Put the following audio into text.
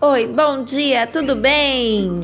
Oi, bom dia, tudo bem?